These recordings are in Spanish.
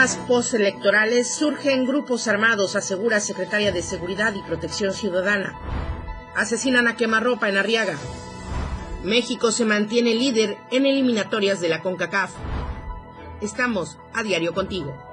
temas postelectorales surgen grupos armados, asegura secretaria de Seguridad y Protección Ciudadana. Asesinan a quemarropa en Arriaga. México se mantiene líder en eliminatorias de la CONCACAF. Estamos a diario contigo.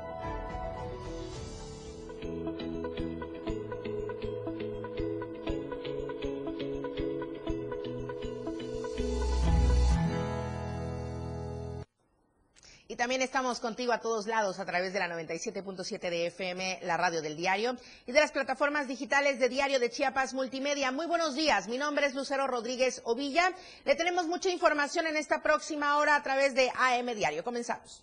Estamos contigo a todos lados a través de la 97.7 de FM, la radio del diario, y de las plataformas digitales de Diario de Chiapas Multimedia. Muy buenos días, mi nombre es Lucero Rodríguez Ovilla. Le tenemos mucha información en esta próxima hora a través de AM Diario. Comenzamos.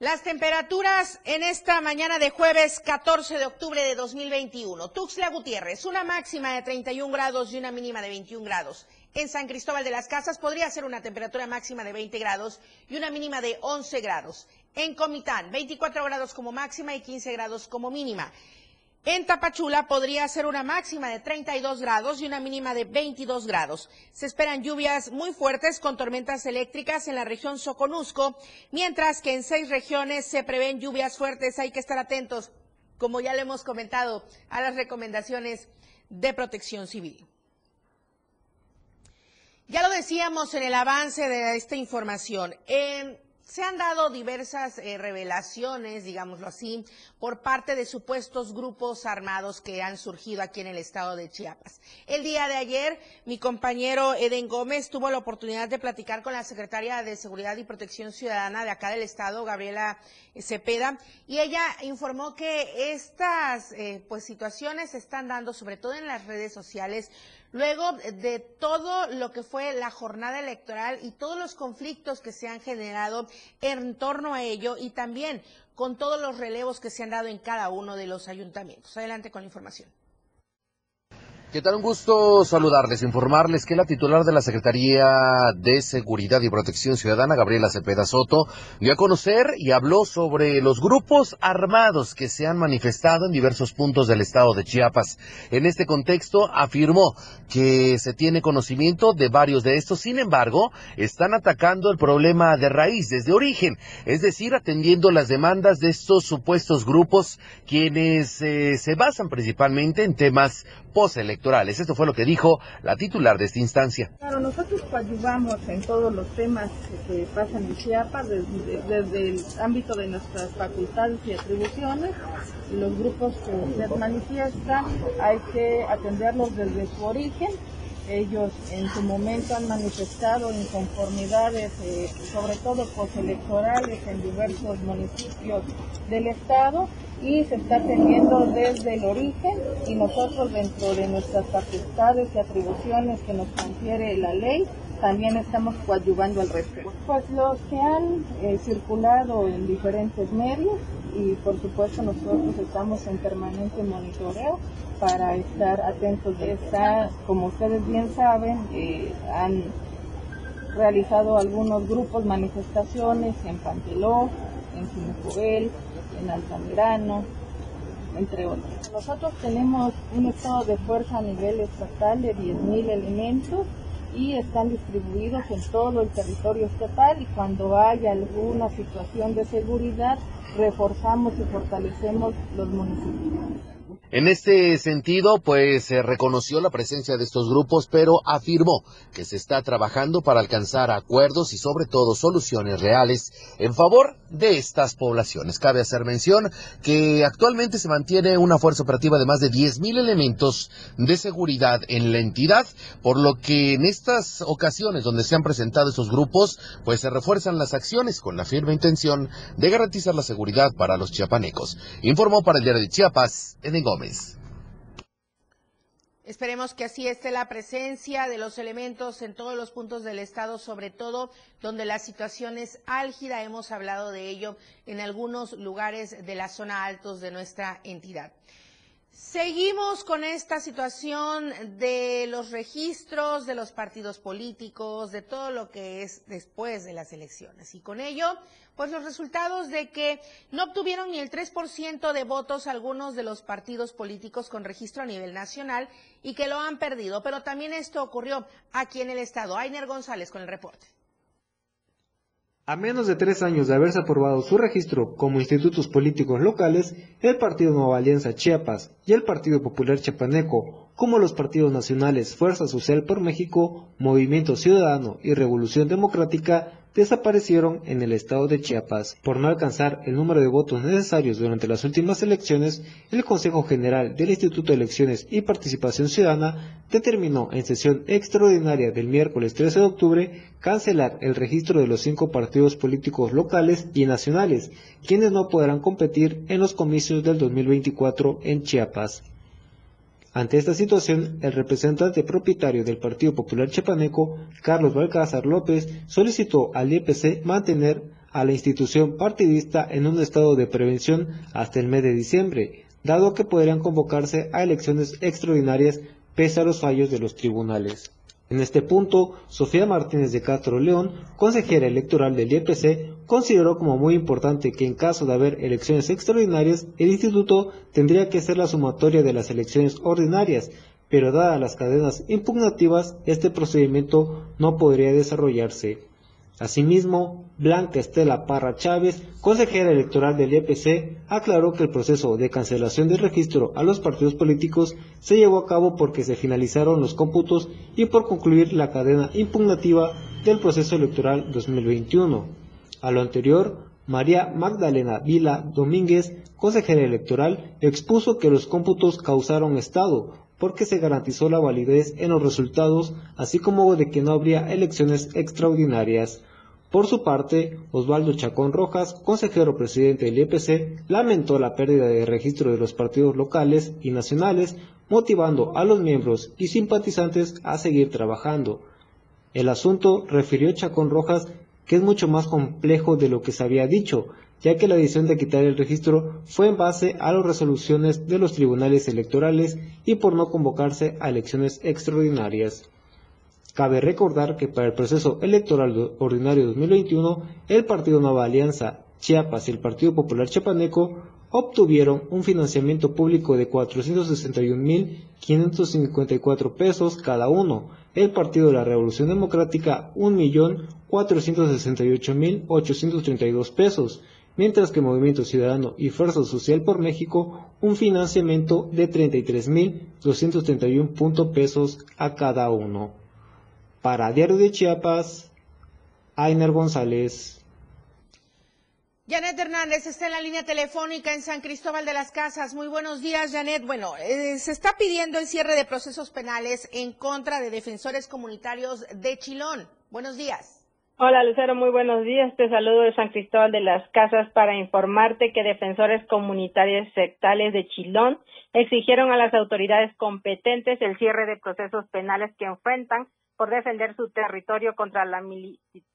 Las temperaturas en esta mañana de jueves 14 de octubre de 2021. Tuxtla Gutiérrez, una máxima de 31 grados y una mínima de 21 grados. En San Cristóbal de las Casas podría ser una temperatura máxima de 20 grados y una mínima de 11 grados. En Comitán, 24 grados como máxima y 15 grados como mínima. En Tapachula podría ser una máxima de 32 grados y una mínima de 22 grados. Se esperan lluvias muy fuertes con tormentas eléctricas en la región Soconusco, mientras que en seis regiones se prevén lluvias fuertes. Hay que estar atentos, como ya le hemos comentado, a las recomendaciones de protección civil. Ya lo decíamos en el avance de esta información. En se han dado diversas eh, revelaciones, digámoslo así, por parte de supuestos grupos armados que han surgido aquí en el estado de Chiapas. El día de ayer, mi compañero Eden Gómez tuvo la oportunidad de platicar con la secretaria de Seguridad y Protección Ciudadana de acá del estado, Gabriela Cepeda, y ella informó que estas eh, pues situaciones se están dando sobre todo en las redes sociales luego de todo lo que fue la jornada electoral y todos los conflictos que se han generado en torno a ello y también con todos los relevos que se han dado en cada uno de los ayuntamientos. Adelante con la información. ¿Qué tal? Un gusto saludarles, informarles que la titular de la Secretaría de Seguridad y Protección Ciudadana, Gabriela Cepeda Soto, dio a conocer y habló sobre los grupos armados que se han manifestado en diversos puntos del estado de Chiapas. En este contexto, afirmó que se tiene conocimiento de varios de estos, sin embargo, están atacando el problema de raíz, desde origen, es decir, atendiendo las demandas de estos supuestos grupos, quienes eh, se basan principalmente en temas postelectorales. Esto fue lo que dijo la titular de esta instancia. Claro, nosotros coadyuvamos en todos los temas que pasan en Chiapas, desde, desde el ámbito de nuestras facultades y atribuciones. Los grupos que se manifiestan hay que atenderlos desde su origen ellos en su momento han manifestado inconformidades, eh, sobre todo postelectorales, en diversos municipios del Estado y se está atendiendo desde el origen y nosotros dentro de nuestras facultades y atribuciones que nos confiere la ley también estamos coadyuvando al respecto. Pues los que han eh, circulado en diferentes medios y por supuesto nosotros estamos en permanente monitoreo para estar atentos. Está, como ustedes bien saben, eh, han realizado algunos grupos manifestaciones en Panteló, en Sinacobel, en Altamirano, entre otros. Nosotros tenemos un estado de fuerza a nivel estatal de 10.000 elementos y están distribuidos en todo el territorio estatal y cuando haya alguna situación de seguridad reforzamos y fortalecemos los municipios. En este sentido, pues se reconoció la presencia de estos grupos, pero afirmó que se está trabajando para alcanzar acuerdos y sobre todo soluciones reales en favor de estas poblaciones. Cabe hacer mención que actualmente se mantiene una fuerza operativa de más de 10.000 elementos de seguridad en la entidad, por lo que en estas ocasiones donde se han presentado estos grupos, pues se refuerzan las acciones con la firme intención de garantizar la seguridad para los chiapanecos. Informó para el diario de Chiapas, Esperemos que así esté la presencia de los elementos en todos los puntos del Estado, sobre todo donde la situación es álgida. Hemos hablado de ello en algunos lugares de la zona altos de nuestra entidad. Seguimos con esta situación de los registros de los partidos políticos, de todo lo que es después de las elecciones. Y con ello, pues los resultados de que no obtuvieron ni el 3% de votos algunos de los partidos políticos con registro a nivel nacional y que lo han perdido. Pero también esto ocurrió aquí en el estado. Ainer González con el reporte. A menos de tres años de haberse aprobado su registro como institutos políticos locales, el Partido Nueva Alianza Chiapas y el Partido Popular Chiapaneco, como los partidos nacionales Fuerza Social por México, Movimiento Ciudadano y Revolución Democrática, desaparecieron en el estado de Chiapas. Por no alcanzar el número de votos necesarios durante las últimas elecciones, el Consejo General del Instituto de Elecciones y Participación Ciudadana determinó en sesión extraordinaria del miércoles 13 de octubre cancelar el registro de los cinco partidos políticos locales y nacionales, quienes no podrán competir en los comicios del 2024 en Chiapas. Ante esta situación, el representante propietario del Partido Popular Chepaneco, Carlos Balcázar López, solicitó al IPC mantener a la institución partidista en un estado de prevención hasta el mes de diciembre, dado que podrían convocarse a elecciones extraordinarias pese a los fallos de los tribunales. En este punto, Sofía Martínez de Castro León, consejera electoral del IEPC, consideró como muy importante que en caso de haber elecciones extraordinarias, el instituto tendría que ser la sumatoria de las elecciones ordinarias, pero dadas las cadenas impugnativas, este procedimiento no podría desarrollarse. Asimismo, Blanca Estela Parra Chávez, consejera electoral del IEPC, aclaró que el proceso de cancelación del registro a los partidos políticos se llevó a cabo porque se finalizaron los cómputos y por concluir la cadena impugnativa del proceso electoral 2021. A lo anterior, María Magdalena Vila Domínguez, consejera electoral, expuso que los cómputos causaron estado, porque se garantizó la validez en los resultados, así como de que no habría elecciones extraordinarias. Por su parte, Osvaldo Chacón Rojas, consejero presidente del IEPC, lamentó la pérdida de registro de los partidos locales y nacionales, motivando a los miembros y simpatizantes a seguir trabajando. El asunto, refirió Chacón Rojas, que es mucho más complejo de lo que se había dicho, ya que la decisión de quitar el registro fue en base a las resoluciones de los tribunales electorales y por no convocarse a elecciones extraordinarias. Cabe recordar que para el proceso electoral ordinario 2021, el Partido Nueva Alianza Chiapas y el Partido Popular Chiapaneco obtuvieron un financiamiento público de 461.554 pesos cada uno, el Partido de la Revolución Democrática 1.468.832 pesos, mientras que Movimiento Ciudadano y Fuerza Social por México un financiamiento de 33.231 pesos a cada uno. Para Diario de Chiapas, Ainer González. Janet Hernández está en la línea telefónica en San Cristóbal de las Casas. Muy buenos días, Janet. Bueno, eh, se está pidiendo el cierre de procesos penales en contra de defensores comunitarios de Chilón. Buenos días. Hola Lucero, muy buenos días. Te saludo de San Cristóbal de las Casas para informarte que defensores comunitarios sectales de Chilón exigieron a las autoridades competentes el cierre de procesos penales que enfrentan por defender su territorio contra la,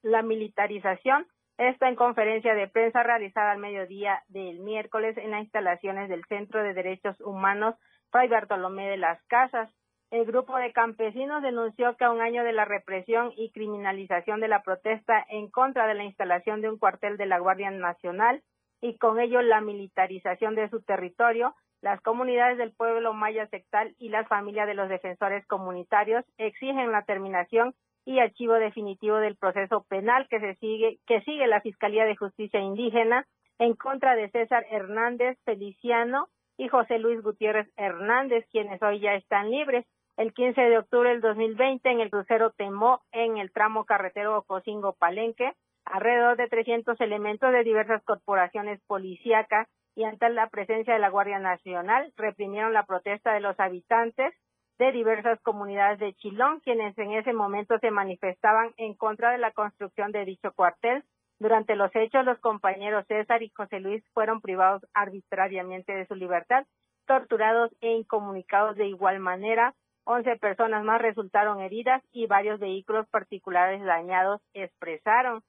la militarización. Esto en conferencia de prensa realizada al mediodía del miércoles en las instalaciones del Centro de Derechos Humanos Fray Bartolomé de las Casas. El grupo de campesinos denunció que a un año de la represión y criminalización de la protesta en contra de la instalación de un cuartel de la Guardia Nacional y con ello la militarización de su territorio, las comunidades del pueblo maya sectal y las familias de los defensores comunitarios exigen la terminación y archivo definitivo del proceso penal que se sigue que sigue la Fiscalía de Justicia Indígena en contra de César Hernández Feliciano y José Luis Gutiérrez Hernández, quienes hoy ya están libres. El 15 de octubre del 2020 en el crucero Temó en el tramo carretero Ocosingo Palenque, alrededor de 300 elementos de diversas corporaciones policíacas y ante la presencia de la Guardia Nacional reprimieron la protesta de los habitantes de diversas comunidades de Chilón, quienes en ese momento se manifestaban en contra de la construcción de dicho cuartel. Durante los hechos, los compañeros César y José Luis fueron privados arbitrariamente de su libertad, torturados e incomunicados de igual manera. Once personas más resultaron heridas y varios vehículos particulares dañados, expresaron.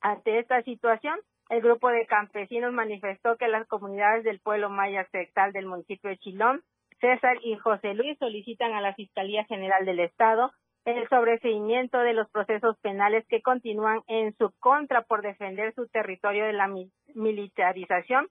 Ante esta situación, el grupo de campesinos manifestó que las comunidades del pueblo maya sectal del municipio de Chilón, César y José Luis, solicitan a la Fiscalía General del Estado el sobreseimiento de los procesos penales que continúan en su contra por defender su territorio de la militarización,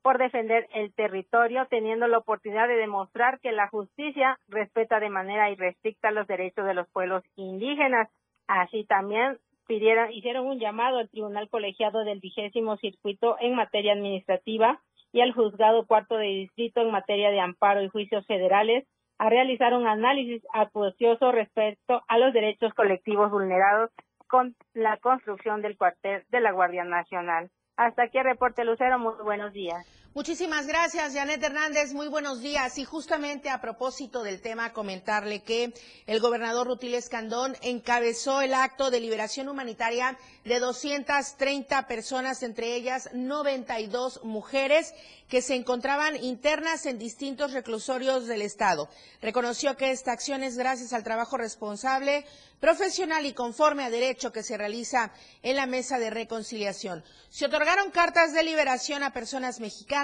por defender el territorio, teniendo la oportunidad de demostrar que la justicia respeta de manera irrestricta los derechos de los pueblos indígenas. Así también pidieron, hicieron un llamado al Tribunal Colegiado del vigésimo circuito en materia administrativa y al Juzgado Cuarto de Distrito en materia de amparo y juicios federales a realizar un análisis acucioso respecto a los derechos colectivos vulnerados con la construcción del cuartel de la Guardia Nacional. Hasta aquí reporte Lucero, muy buenos días. Muchísimas gracias, Janet Hernández. Muy buenos días. Y justamente a propósito del tema, comentarle que el gobernador Rutil Escandón encabezó el acto de liberación humanitaria de 230 personas, entre ellas 92 mujeres que se encontraban internas en distintos reclusorios del Estado. Reconoció que esta acción es gracias al trabajo responsable, profesional y conforme a derecho que se realiza en la mesa de reconciliación. Se otorgaron cartas de liberación a personas mexicanas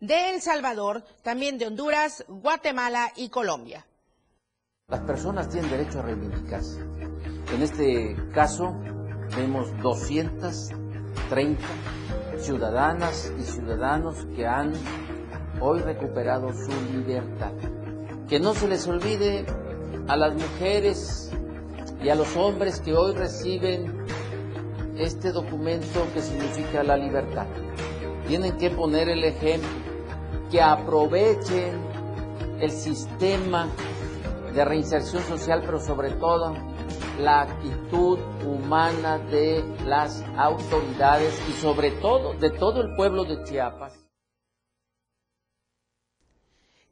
de El Salvador, también de Honduras, Guatemala y Colombia. Las personas tienen derecho a reivindicarse. En este caso vemos 230 ciudadanas y ciudadanos que han hoy recuperado su libertad. Que no se les olvide a las mujeres y a los hombres que hoy reciben este documento que significa la libertad. Tienen que poner el ejemplo, que aprovechen el sistema de reinserción social, pero sobre todo la actitud humana de las autoridades y sobre todo de todo el pueblo de Chiapas.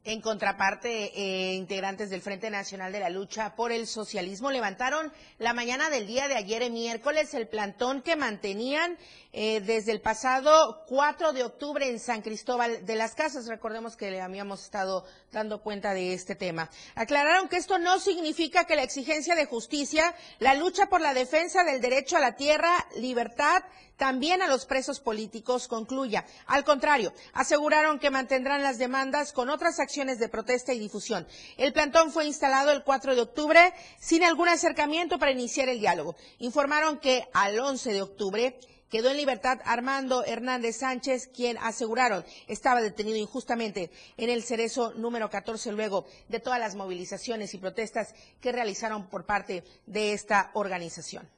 En contraparte, eh, integrantes del Frente Nacional de la Lucha por el Socialismo levantaron la mañana del día de ayer, miércoles, el plantón que mantenían eh, desde el pasado 4 de octubre en San Cristóbal de las Casas. Recordemos que le habíamos estado dando cuenta de este tema. Aclararon que esto no significa que la exigencia de justicia, la lucha por la defensa del derecho a la tierra, libertad, también a los presos políticos concluya. Al contrario, aseguraron que mantendrán las demandas con otras acciones de protesta y difusión. El plantón fue instalado el 4 de octubre sin algún acercamiento para iniciar el diálogo. Informaron que al 11 de octubre Quedó en libertad Armando Hernández Sánchez, quien aseguraron estaba detenido injustamente en el cerezo número 14 luego de todas las movilizaciones y protestas que realizaron por parte de esta organización.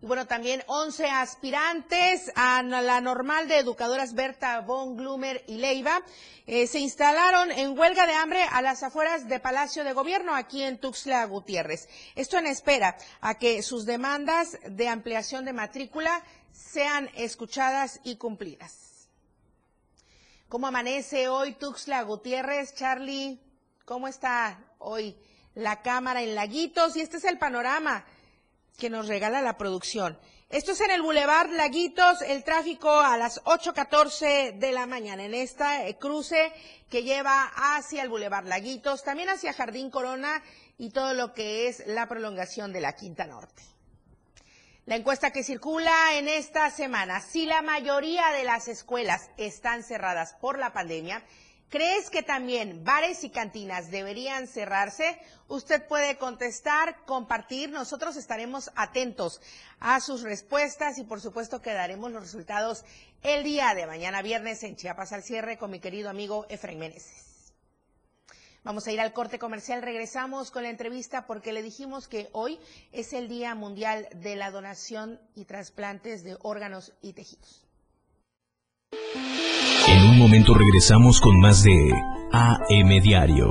Y bueno, también 11 aspirantes a la normal de educadoras Berta von Glumer y Leiva eh, se instalaron en huelga de hambre a las afueras de Palacio de Gobierno aquí en Tuxtla Gutiérrez. Esto en espera a que sus demandas de ampliación de matrícula sean escuchadas y cumplidas. ¿Cómo amanece hoy Tuxtla Gutiérrez? Charlie, ¿cómo está hoy la cámara en Laguitos? Y este es el panorama que nos regala la producción. Esto es en el Boulevard Laguitos, el tráfico a las 8.14 de la mañana, en esta eh, cruce que lleva hacia el Boulevard Laguitos, también hacia Jardín Corona y todo lo que es la prolongación de la Quinta Norte. La encuesta que circula en esta semana, si la mayoría de las escuelas están cerradas por la pandemia, ¿crees que también bares y cantinas deberían cerrarse? Usted puede contestar, compartir, nosotros estaremos atentos a sus respuestas y por supuesto que daremos los resultados el día de mañana viernes en Chiapas al cierre con mi querido amigo Efraín Meneses. Vamos a ir al corte comercial, regresamos con la entrevista porque le dijimos que hoy es el Día Mundial de la Donación y Trasplantes de Órganos y Tejidos. En un momento regresamos con más de AM Diario.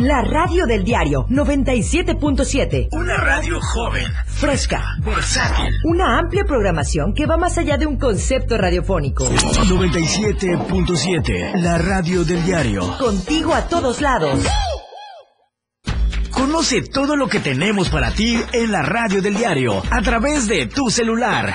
La radio del diario 97.7. Una radio joven, Fresca. versátil. Una amplia programación que va más allá de un concepto radiofónico. 97.7. La radio del diario. Contigo a todos lados. Conoce todo lo que tenemos para ti en la radio del diario a través de tu celular.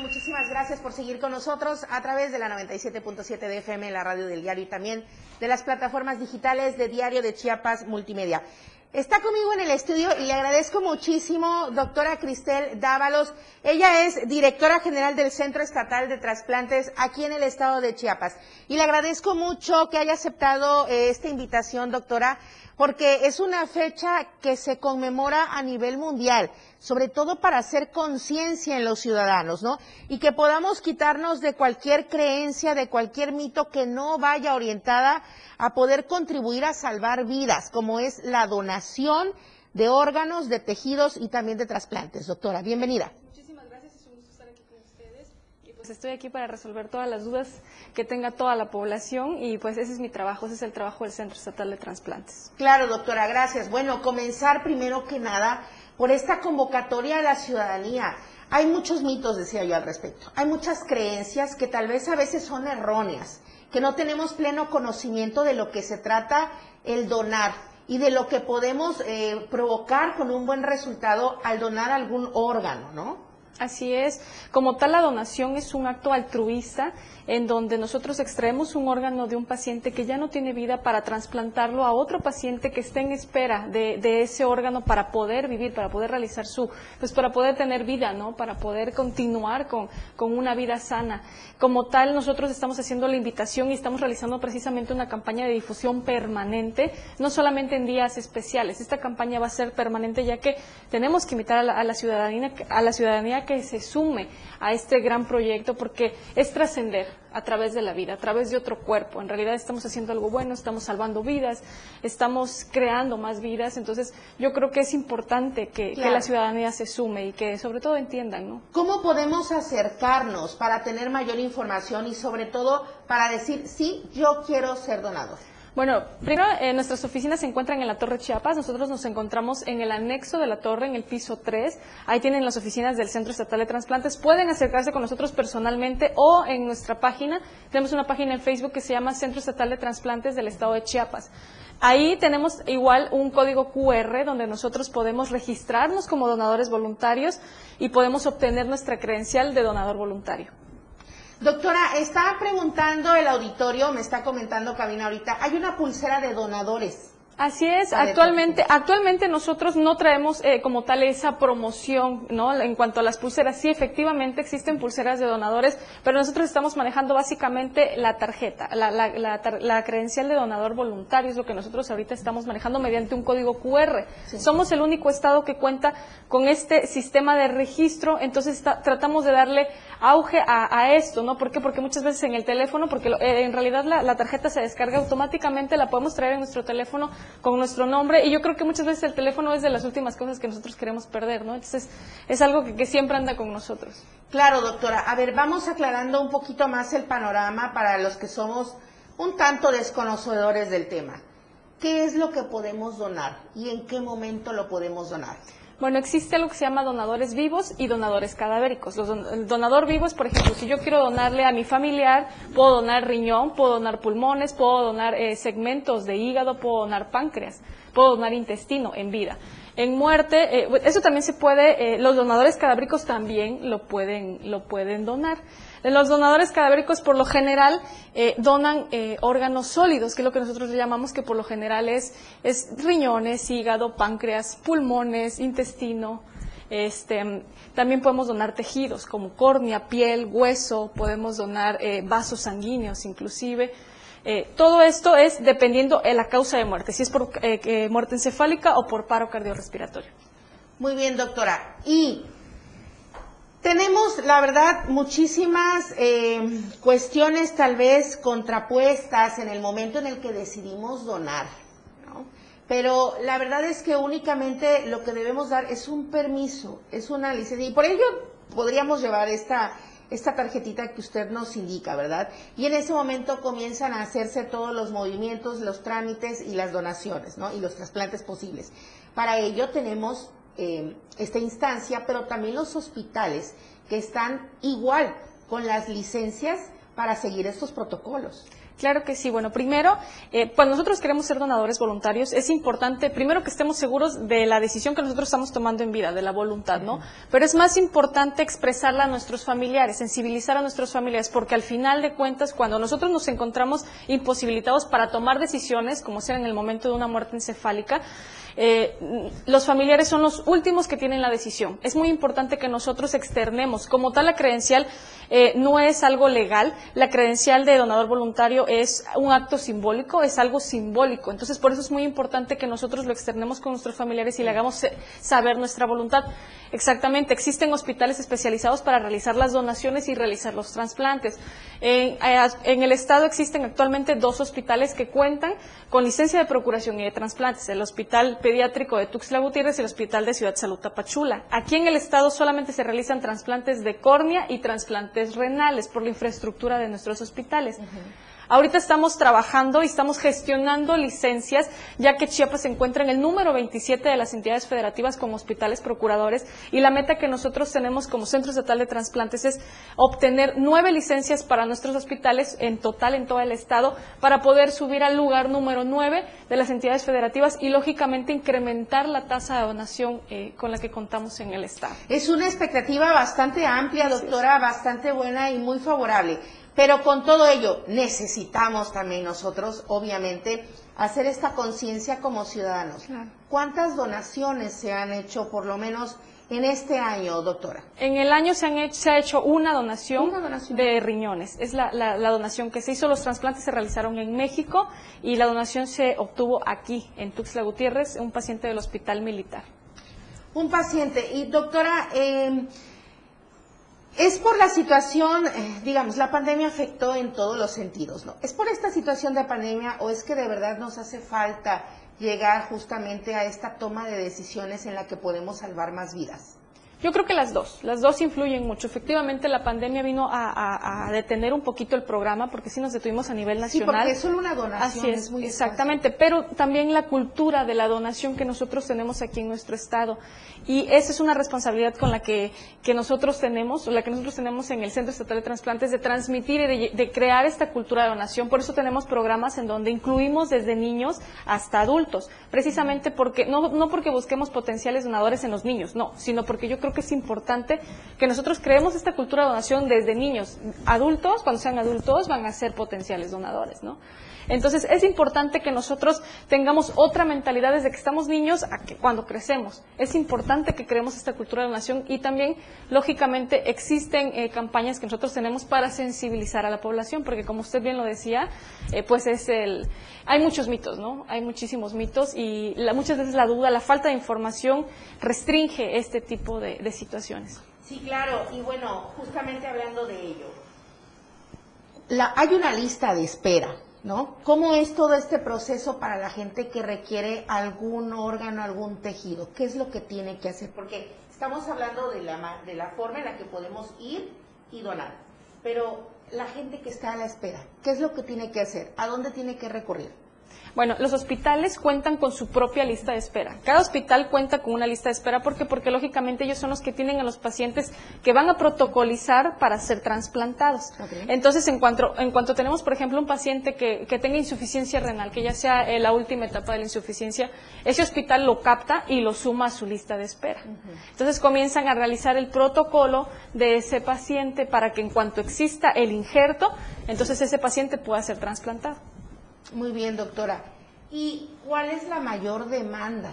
Muchísimas gracias por seguir con nosotros a través de la 97.7 de FM, la radio del diario y también de las plataformas digitales de Diario de Chiapas Multimedia. Está conmigo en el estudio y le agradezco muchísimo, doctora Cristel Dávalos. Ella es directora general del Centro Estatal de Trasplantes aquí en el estado de Chiapas. Y le agradezco mucho que haya aceptado eh, esta invitación, doctora, porque es una fecha que se conmemora a nivel mundial, sobre todo para hacer conciencia en los ciudadanos, ¿no? Y que podamos quitarnos de cualquier creencia, de cualquier mito que no vaya orientada a poder contribuir a salvar vidas, como es la donación de órganos, de tejidos y también de trasplantes. Doctora, bienvenida. Muchísimas gracias, es un gusto estar aquí con ustedes. Y pues estoy aquí para resolver todas las dudas que tenga toda la población y pues ese es mi trabajo, ese es el trabajo del Centro Estatal de Transplantes. Claro, doctora, gracias. Bueno, comenzar primero que nada por esta convocatoria a la ciudadanía. Hay muchos mitos, decía yo al respecto. Hay muchas creencias que tal vez a veces son erróneas, que no tenemos pleno conocimiento de lo que se trata el donar y de lo que podemos eh, provocar con un buen resultado al donar algún órgano, ¿no? Así es, como tal la donación es un acto altruista en donde nosotros extraemos un órgano de un paciente que ya no tiene vida para trasplantarlo a otro paciente que esté en espera de, ese órgano para poder vivir, para poder realizar su, pues para poder tener vida, ¿no? Para poder continuar con, con una vida sana. Como tal, nosotros estamos haciendo la invitación y estamos realizando precisamente una campaña de difusión permanente, no solamente en días especiales. Esta campaña va a ser permanente ya que tenemos que invitar a la, a la ciudadanía, a la ciudadanía que se sume a este gran proyecto porque es trascender a través de la vida, a través de otro cuerpo. En realidad estamos haciendo algo bueno, estamos salvando vidas, estamos creando más vidas. Entonces yo creo que es importante que, claro. que la ciudadanía se sume y que sobre todo entiendan. ¿no? ¿Cómo podemos acercarnos para tener mayor información y sobre todo para decir, sí, yo quiero ser donador? Bueno, primero eh, nuestras oficinas se encuentran en la Torre Chiapas. Nosotros nos encontramos en el anexo de la torre, en el piso 3. Ahí tienen las oficinas del Centro Estatal de Transplantes. Pueden acercarse con nosotros personalmente o en nuestra página. Tenemos una página en Facebook que se llama Centro Estatal de Transplantes del Estado de Chiapas. Ahí tenemos igual un código QR donde nosotros podemos registrarnos como donadores voluntarios y podemos obtener nuestra credencial de donador voluntario. Doctora, está preguntando el auditorio, me está comentando Cabina ahorita, hay una pulsera de donadores. Así es, actualmente, actualmente nosotros no traemos eh, como tal esa promoción, ¿no? En cuanto a las pulseras, sí, efectivamente existen pulseras de donadores, pero nosotros estamos manejando básicamente la tarjeta, la, la, la, credencial de donador voluntario, es lo que nosotros ahorita estamos manejando mediante un código QR. Somos el único estado que cuenta con este sistema de registro, entonces tratamos de darle auge a, esto, ¿no? ¿Por qué? Porque muchas veces en el teléfono, porque eh, en realidad la, tarjeta se descarga automáticamente, la podemos traer en nuestro teléfono con nuestro nombre y yo creo que muchas veces el teléfono es de las últimas cosas que nosotros queremos perder, ¿no? Entonces es algo que, que siempre anda con nosotros. Claro, doctora. A ver, vamos aclarando un poquito más el panorama para los que somos un tanto desconocedores del tema. ¿Qué es lo que podemos donar y en qué momento lo podemos donar? Bueno, existe algo que se llama donadores vivos y donadores cadavéricos. Los el donador vivo es, por ejemplo, si yo quiero donarle a mi familiar, puedo donar riñón, puedo donar pulmones, puedo donar eh, segmentos de hígado, puedo donar páncreas, puedo donar intestino en vida. En muerte, eh, eso también se puede, eh, los donadores cadavéricos también lo pueden, lo pueden donar. Los donadores cadavéricos por lo general eh, donan eh, órganos sólidos, que es lo que nosotros llamamos que por lo general es, es riñones, hígado, páncreas, pulmones, intestino. Este, también podemos donar tejidos como córnea, piel, hueso, podemos donar eh, vasos sanguíneos inclusive. todo esto es dependiendo de la causa de muerte, si es por muerte encefálica o por paro cardiorrespiratorio. Muy bien, doctora. Y tenemos, la verdad, muchísimas eh, cuestiones tal vez contrapuestas en el momento en el que decidimos donar, ¿no? Pero la verdad es que únicamente lo que debemos dar es un permiso, es una licencia. Y por ello podríamos llevar esta, esta tarjetita que usted nos indica, ¿verdad? Y en ese momento comienzan a hacerse todos los movimientos, los trámites y las donaciones, ¿no? Y los trasplantes posibles. Para ello tenemos eh, esta instancia, pero también los hospitales que están igual con las licencias para seguir estos protocolos. Claro que sí. Bueno, primero, eh, cuando nosotros queremos ser donadores voluntarios, es importante, primero, que estemos seguros de la decisión que nosotros estamos tomando en vida, de la voluntad, ¿no? Pero es más importante expresarla a nuestros familiares, sensibilizar a nuestros familiares, porque al final de cuentas, cuando nosotros nos encontramos imposibilitados para tomar decisiones, como sea en el momento de una muerte encefálica, eh, los familiares son los últimos que tienen la decisión. Es muy importante que nosotros externemos. Como tal, la credencial eh, no es algo legal. La credencial de donador voluntario es un acto simbólico, es algo simbólico. Entonces, por eso es muy importante que nosotros lo externemos con nuestros familiares y le hagamos saber nuestra voluntad. Exactamente, existen hospitales especializados para realizar las donaciones y realizar los trasplantes. En, eh, en el Estado existen actualmente dos hospitales que cuentan con licencia de procuración y de trasplantes. El Hospital Pediátrico de Tuxtla Gutiérrez y el Hospital de Ciudad Salud Tapachula. Aquí en el estado solamente se realizan trasplantes de córnea y trasplantes renales por la infraestructura de nuestros hospitales. Ahorita estamos trabajando y estamos gestionando licencias, ya que Chiapas se encuentra en el número 27 de las entidades federativas como hospitales procuradores y la meta que nosotros tenemos como Centro Estatal de Transplantes es obtener nueve licencias para nuestros hospitales en total en todo el estado para poder subir al lugar número 9 de las entidades federativas y lógicamente incrementar la tasa de donación eh, con la que contamos en el estado. Es una expectativa bastante amplia, doctora, bastante buena y muy favorable. Pero con todo ello necesitamos también nosotros, obviamente, hacer esta conciencia como ciudadanos. ¿Cuántas donaciones se han hecho, por lo menos, en este año, doctora? En el año se, han hecho, se ha hecho una donación, de riñones. Es la, donación que se hizo. Los trasplantes se realizaron en México y la donación se obtuvo aquí, en Tuxtla Gutiérrez, un paciente del Hospital Militar. Un paciente. Y doctora, eh, es por la situación, eh, digamos, la pandemia afectó en todos los sentidos, ¿no? ¿Es por esta situación de pandemia o es que de verdad nos hace falta llegar justamente a esta toma de decisiones en la que podemos salvar más vidas? Yo creo que las dos, las dos influyen mucho. Efectivamente, la pandemia vino a, detener un poquito el programa porque sí nos detuvimos a nivel nacional. Sí, porque es solo una donación. Así es, muy exactamente. Pero también la cultura de la donación que nosotros tenemos aquí en nuestro estado. Y esa es una responsabilidad con la que, que nosotros tenemos, o la que nosotros tenemos en el Centro Estatal de Transplantes, de transmitir y de, crear esta cultura de donación. Por eso tenemos programas en donde incluimos desde niños hasta adultos. Precisamente porque, no, no porque busquemos potenciales donadores en los niños, no, sino porque yo creo creo que es importante que nosotros creemos esta cultura de donación desde niños. Adultos, cuando sean adultos, van a ser potenciales donadores, ¿no? Entonces es importante que nosotros tengamos otra mentalidad desde que estamos niños a que cuando crecemos. Es importante que creemos esta cultura de donación y también, lógicamente, existen eh, campañas que nosotros tenemos para sensibilizar a la población, porque como usted bien lo decía, eh, pues es el... Hay muchos mitos, ¿no? Hay muchísimos mitos y la, muchas veces la duda, la falta de información restringe este tipo de, de situaciones. Sí, claro, y bueno, justamente hablando de ello, la, hay una lista de espera, ¿no? ¿Cómo es todo este proceso para la gente que requiere algún órgano, algún tejido? ¿Qué es lo que tiene que hacer? Porque estamos hablando de la, de la forma en la que podemos ir y donar, pero la gente que está a la espera, ¿qué es lo que tiene que hacer? ¿A dónde tiene que recurrir? Bueno, los hospitales cuentan con su propia lista de espera. Cada hospital cuenta con una lista de espera porque porque lógicamente ellos son los que tienen a los pacientes que van a protocolizar para ser trasplantados. Entonces, en cuanto en cuanto tenemos, por ejemplo, un paciente que, que tenga insuficiencia renal, que ya sea eh, la última etapa de la insuficiencia, ese hospital lo capta y lo suma a su lista de espera. Entonces, comienzan a realizar el protocolo de ese paciente para que en cuanto exista el injerto, entonces ese paciente pueda ser trasplantado. Muy bien, doctora. ¿Y cuál es la mayor demanda?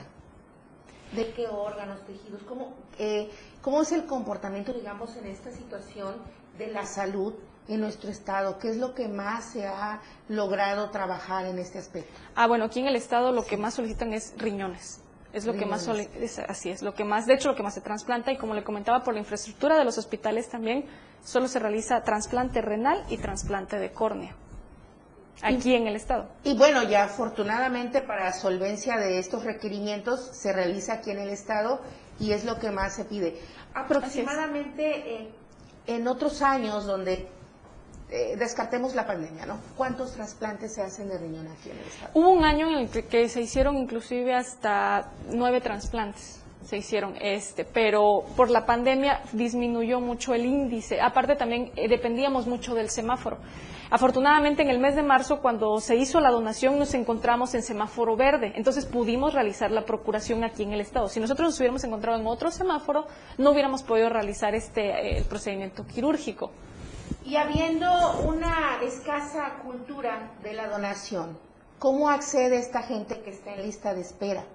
¿De qué órganos, tejidos? ¿Cómo, eh, ¿Cómo es el comportamiento, digamos, en esta situación de la salud en nuestro estado? ¿Qué es lo que más se ha logrado trabajar en este aspecto? Ah, bueno, aquí en el estado lo que más solicitan es riñones. Es lo que más es, así es, lo que más, de hecho lo que más se trasplanta y como le comentaba por la infraestructura de los hospitales también solo se realiza trasplante renal y trasplante de córnea aquí en el Estado. Y bueno, ya afortunadamente para solvencia de estos requerimientos se realiza aquí en el Estado y es lo que más se pide. Aproximadamente eh, en otros años donde eh, descartemos la pandemia, ¿no? ¿Cuántos trasplantes se hacen de riñón aquí en el Estado? Hubo un año en el que, que se hicieron inclusive hasta nueve trasplantes se hicieron este, pero por la pandemia disminuyó mucho el índice. Aparte también eh, dependíamos mucho del semáforo. Afortunadamente en el mes de marzo cuando se hizo la donación nos encontramos en semáforo verde, entonces pudimos realizar la procuración aquí en el estado. Si nosotros nos hubiéramos encontrado en otro semáforo, no hubiéramos podido realizar este eh, el procedimiento quirúrgico. Y habiendo una escasa cultura de la donación, ¿cómo accede esta gente que está en lista de espera?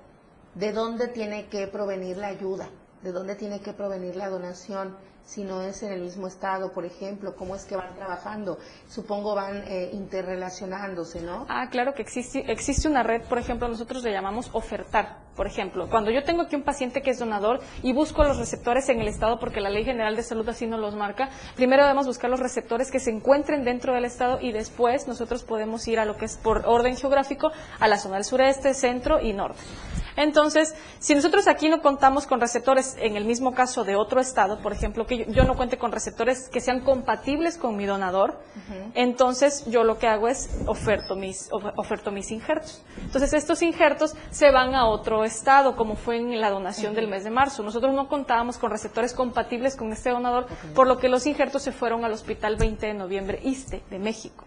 ¿De dónde tiene que provenir la ayuda? ¿De dónde tiene que provenir la donación? Si no es en el mismo estado, por ejemplo, cómo es que van trabajando, supongo van eh, interrelacionándose, ¿no? Ah, claro que existe, existe una red, por ejemplo, nosotros le llamamos ofertar, por ejemplo, cuando yo tengo aquí un paciente que es donador y busco los receptores en el estado porque la Ley General de Salud así nos los marca, primero debemos buscar los receptores que se encuentren dentro del estado y después nosotros podemos ir a lo que es por orden geográfico a la zona del sureste, centro y norte. Entonces, si nosotros aquí no contamos con receptores, en el mismo caso de otro estado, por ejemplo, que yo, no cuente con receptores que sean compatibles con mi donador, entonces yo lo que hago es oferto mis, oferto mis injertos. Entonces, estos injertos se van a otro estado, como fue en la donación del mes de marzo. Nosotros no contábamos con receptores compatibles con este donador, por lo que los injertos se fueron al Hospital 20 de Noviembre ISTE de México.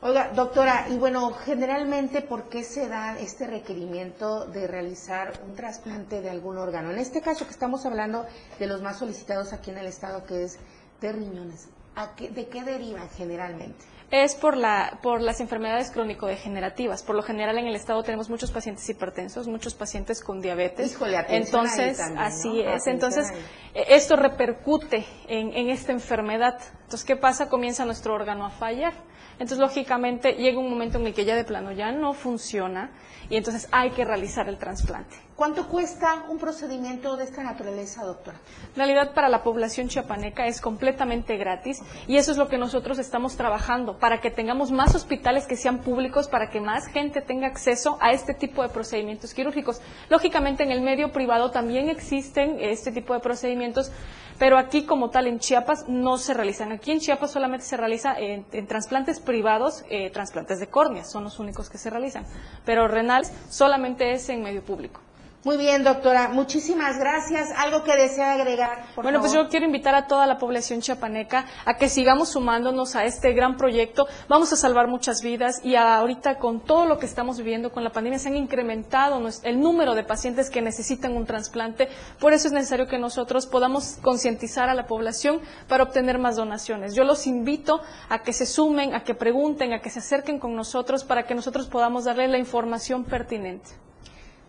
Oiga, doctora, y bueno, generalmente, ¿por qué se da este requerimiento de realizar un trasplante de algún órgano? En este caso que estamos hablando de los más solicitados aquí en el estado, que es de riñones, ¿de qué derivan generalmente? es por, la, por las enfermedades crónico-degenerativas. Por lo general en el estado tenemos muchos pacientes hipertensos, muchos pacientes con diabetes. Híjole, Entonces, así es. Entonces, eh, esto repercute en, en esta enfermedad. Entonces, ¿qué pasa? Comienza nuestro órgano a fallar. Entonces, lógicamente, llega un momento en el que ya de plano ya no funciona y entonces hay que realizar el trasplante. ¿Cuánto cuesta un procedimiento de esta naturaleza, doctora? En realidad, para la población chiapaneca es completamente gratis y eso es lo que nosotros estamos trabajando, para que tengamos más hospitales que sean públicos, para que más gente tenga acceso a este tipo de procedimientos quirúrgicos. Lógicamente, en el medio privado también existen este tipo de procedimientos, pero aquí como tal en Chiapas no se realizan. Aquí en Chiapas solamente se realiza en, trasplantes privados, eh, trasplantes de córneas, son los únicos que se realizan, pero renales solamente es en medio público. Muy bien, doctora. Muchísimas gracias. ¿Algo que desea agregar? Por bueno, pues yo quiero invitar a toda la población chiapaneca a que sigamos sumándonos a este gran proyecto. Vamos a salvar muchas vidas y ahorita con todo lo que estamos viviendo con la pandemia se han incrementado el número de pacientes que necesitan un trasplante. Por eso es necesario que nosotros podamos concientizar a la población para obtener más donaciones. Yo los invito a que se sumen, a que pregunten, a que se acerquen con nosotros para que nosotros podamos darle la información pertinente.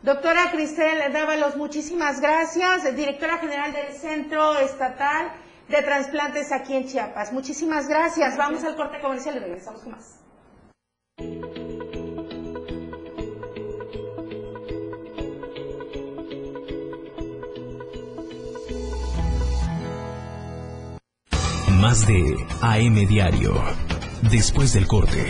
Doctora Cristel Dávalos, muchísimas gracias, directora general del Centro Estatal de Transplantes aquí en Chiapas. Muchísimas gracias. Vamos al corte comercial y regresamos con más. Más de AM Diario. Después del corte.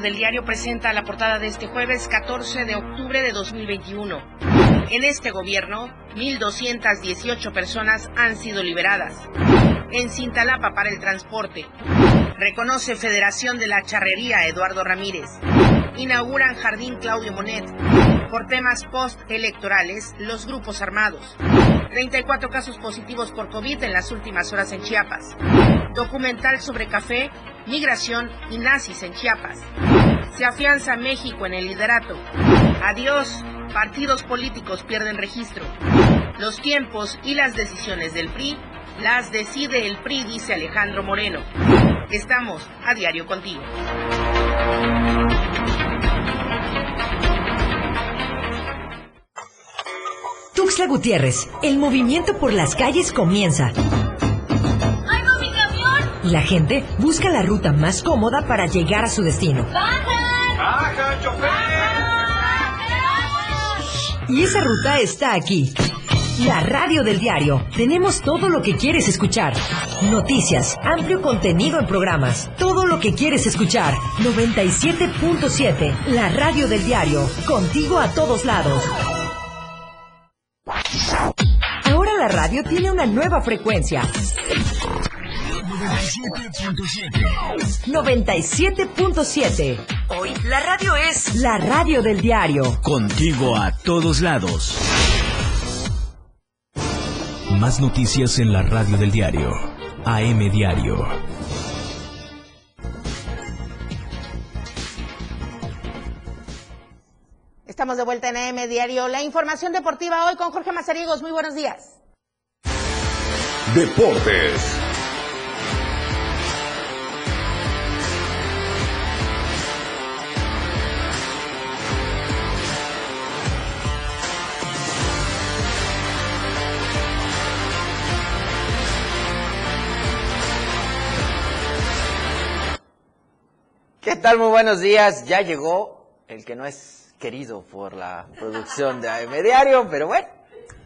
Del diario presenta la portada de este jueves 14 de octubre de 2021. En este gobierno, 1.218 personas han sido liberadas. En Cintalapa para el transporte. Reconoce Federación de la Charrería Eduardo Ramírez. Inauguran Jardín Claudio Monet. Por temas postelectorales, los grupos armados. 34 casos positivos por COVID en las últimas horas en Chiapas. Documental sobre café, migración y nazis en Chiapas. Se afianza México en el liderato. Adiós, partidos políticos pierden registro. Los tiempos y las decisiones del PRI las decide el PRI, dice Alejandro Moreno. Estamos a diario contigo. Tuxtla Gutiérrez, el movimiento por las calles comienza. Y la gente busca la ruta más cómoda para llegar a su destino. ¡Baja! Y esa ruta está aquí. La radio del diario. Tenemos todo lo que quieres escuchar. Noticias, amplio contenido en programas. Todo lo que quieres escuchar. 97.7. La radio del diario. Contigo a todos lados. Ahora la radio tiene una nueva frecuencia. 97.7. Hoy la radio es la radio del diario. Contigo a todos lados. Más noticias en la radio del diario. AM Diario. Estamos de vuelta en AM Diario. La información deportiva hoy con Jorge Mazariegos. Muy buenos días. Deportes. ¿Qué tal? Muy buenos días. Ya llegó el que no es querido por la producción de AM Diario, pero bueno,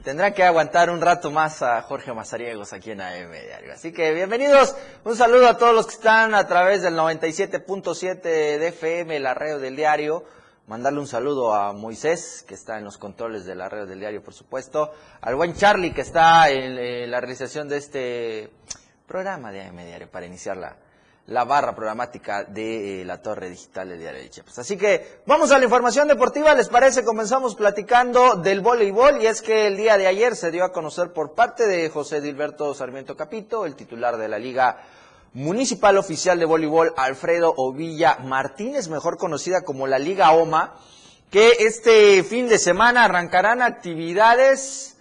tendrá que aguantar un rato más a Jorge Mazariegos aquí en AM Diario. Así que bienvenidos. Un saludo a todos los que están a través del 97.7 de FM, la radio del diario. Mandarle un saludo a Moisés, que está en los controles de la radio del diario, por supuesto. Al buen Charlie, que está en, la realización de este programa de AM Diario para iniciar la, la barra programática de eh, la torre digital del diario de Chiapas. Así que vamos a la información deportiva, ¿les parece? Comenzamos platicando del voleibol y es que el día de ayer se dio a conocer por parte de José Dilberto Sarmiento Capito, el titular de la Liga Municipal Oficial de Voleibol, Alfredo Ovilla Martínez, mejor conocida como la Liga OMA, que este fin de semana arrancarán actividades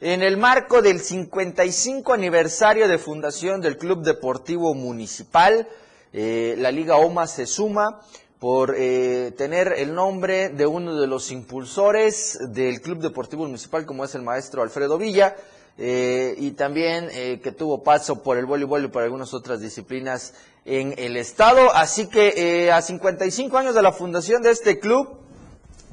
en el marco del 55 aniversario de fundación del Club Deportivo Municipal. Eh, la Liga OMA se suma por eh, tener el nombre de uno de los impulsores del Club Deportivo Municipal, como es el maestro Alfredo Villa, eh, y también eh, que tuvo paso por el voleibol y por algunas otras disciplinas en el estado. Así que a 55 años de la fundación de este club,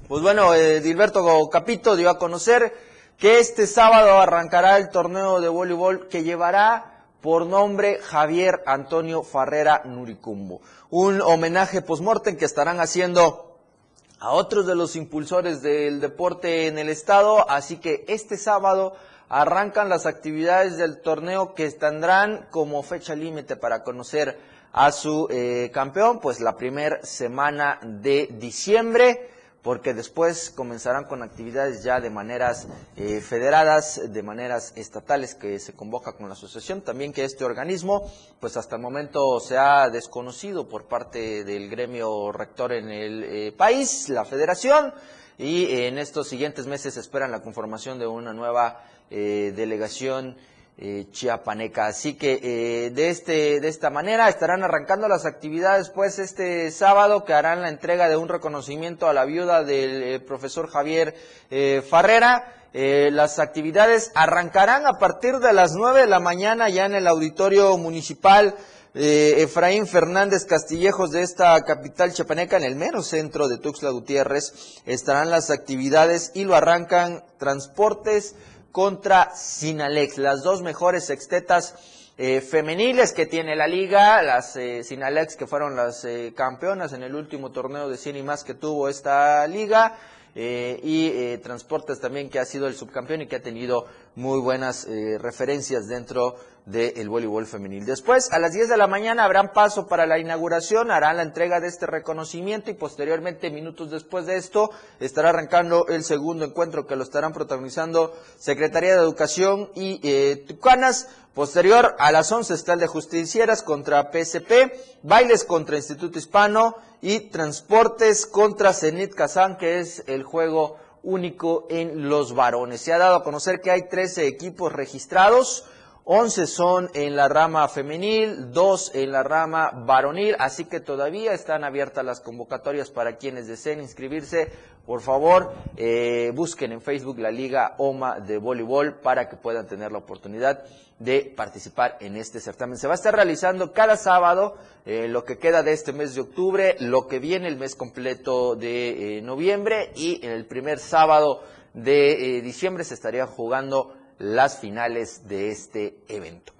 pues bueno, Dilberto Capito dio a conocer que este sábado arrancará el torneo de voleibol que llevará por nombre Javier Antonio Farrera Nuricumbo un homenaje post-mortem que estarán haciendo a otros de los impulsores del deporte en el estado. Así que este sábado arrancan las actividades del torneo que tendrán como fecha límite para conocer a su eh, campeón, pues la primera semana de diciembre porque después comenzarán con actividades ya de maneras eh, federadas, de maneras estatales que se convoca con la asociación. También que este organismo, pues hasta el momento se ha desconocido por parte del gremio rector en el eh, país, la federación, y en estos siguientes meses esperan la conformación de una nueva eh, delegación eh, chiapaneca. Así que eh, de, este, de esta manera estarán arrancando las actividades pues este sábado que harán la entrega de un reconocimiento a la viuda del eh, profesor Javier Farrera. las actividades arrancarán a partir de las 9 de la mañana ya en el auditorio municipal Efraín Fernández Castillejos de esta capital chiapaneca en el mero centro de Tuxtla Gutiérrez estarán las actividades y lo arrancan transportes contra Sinalex, las dos mejores sextetas eh, femeniles que tiene la liga, las eh, Sinalex que fueron las eh, campeonas en el último torneo de 100 y más que tuvo esta liga, y Transportes también que ha sido el subcampeón y que ha tenido muy buenas referencias dentro del voleibol femenil. Después, a las 10 de la mañana, habrán paso para la inauguración, harán la entrega de este reconocimiento y posteriormente, minutos después de esto, estará arrancando el segundo encuentro que lo estarán protagonizando Secretaría de Educación y eh, Tucanas. Posterior, a las 11 está el de Justicieras contra PSP, Bailes contra Instituto Hispano y Transportes contra Zenit Kazán, que es el juego único en los varones. Se ha dado a conocer que hay 13 equipos registrados, 11 son en la rama femenil, 2 en la rama varonil, así que todavía están abiertas las convocatorias para quienes deseen inscribirse. Por favor, eh, busquen en Facebook la Liga OMA de Voleibol para que puedan tener la oportunidad de participar en este certamen. Se va a estar realizando cada sábado eh, lo que queda de este mes de octubre, lo que viene el mes completo de eh, noviembre y en el primer sábado de diciembre se estaría jugando las finales de este evento.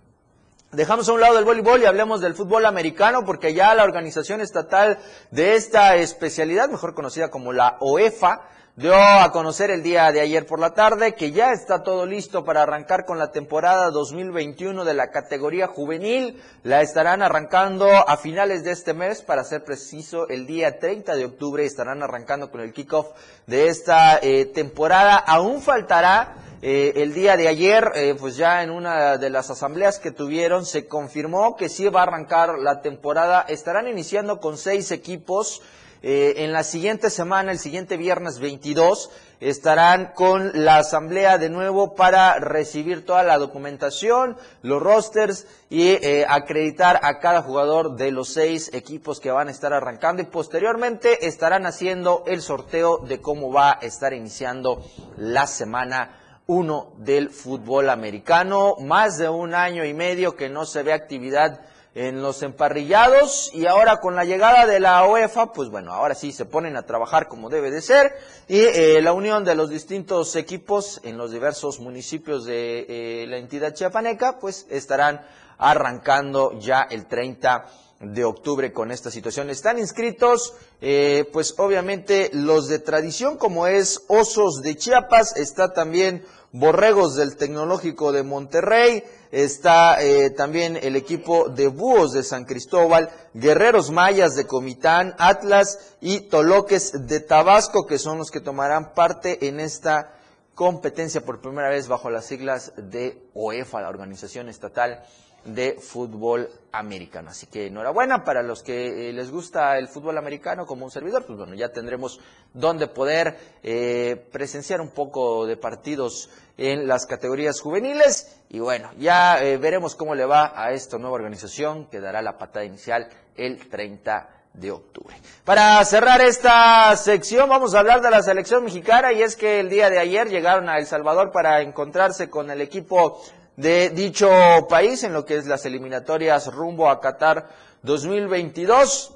Dejamos a un lado el voleibol y hablemos del fútbol americano porque ya la organización estatal de esta especialidad, mejor conocida como la OEFA, dio a conocer el día de ayer por la tarde que ya está todo listo para arrancar con la temporada 2021 de la categoría juvenil. La estarán arrancando a finales de este mes, para ser preciso, el día 30 de octubre estarán arrancando con el kickoff de esta eh, temporada. Aún faltará eh, el día de ayer, eh, pues ya en una de las asambleas que tuvieron, se confirmó que sí va a arrancar la temporada. Estarán iniciando con seis equipos. Eh, en la siguiente semana, el siguiente viernes 22, estarán con la asamblea de nuevo para recibir toda la documentación, los rosters y acreditar a cada jugador de los seis equipos que van a estar arrancando y posteriormente estarán haciendo el sorteo de cómo va a estar iniciando la semana uno del fútbol americano. Más de un año y medio que no se ve actividad en los emparrillados y ahora con la llegada de la UEFA, pues bueno, ahora sí se ponen a trabajar como debe de ser y eh, la unión de los distintos equipos en los diversos municipios de eh, la entidad chiapaneca, pues estarán arrancando ya el 30 de octubre con esta situación. Están inscritos, eh, pues obviamente los de tradición como es Osos de Chiapas, está también Borregos del Tecnológico de Monterrey, está eh, también el equipo de Búhos de San Cristóbal, Guerreros Mayas de Comitán, Atlas y Toloques de Tabasco, que son los que tomarán parte en esta competencia por primera vez bajo las siglas de OEFA, la Organización Estatal de Fútbol Americano. Así que enhorabuena para los que eh, les gusta el fútbol americano como un servidor, pues bueno, ya tendremos donde poder eh, presenciar un poco de partidos en las categorías juveniles y bueno, ya eh, veremos cómo le va a esta nueva organización que dará la patada inicial el 30 de octubre. Para cerrar esta sección vamos a hablar de la selección mexicana y es que el día de ayer llegaron a El Salvador para encontrarse con el equipo de dicho país en lo que es las eliminatorias rumbo a Qatar 2022.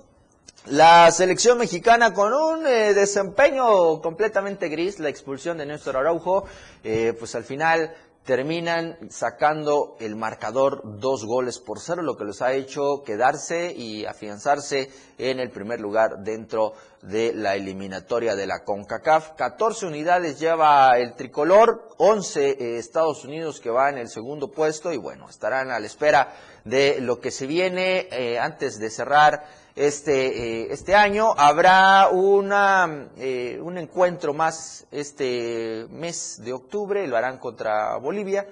La selección mexicana con un eh, desempeño completamente gris, la expulsión de Néstor Araujo, eh, pues al final terminan sacando el marcador dos goles por cero, lo que los ha hecho quedarse y afianzarse en el primer lugar dentro de la eliminatoria de la CONCACAF. 14 unidades lleva el tricolor, 11 eh, Estados Unidos que va en el segundo puesto y bueno, estarán a la espera de lo que se viene eh, antes de cerrar este, eh, este año. Habrá una, un encuentro más este mes de octubre, lo harán contra Bolivia.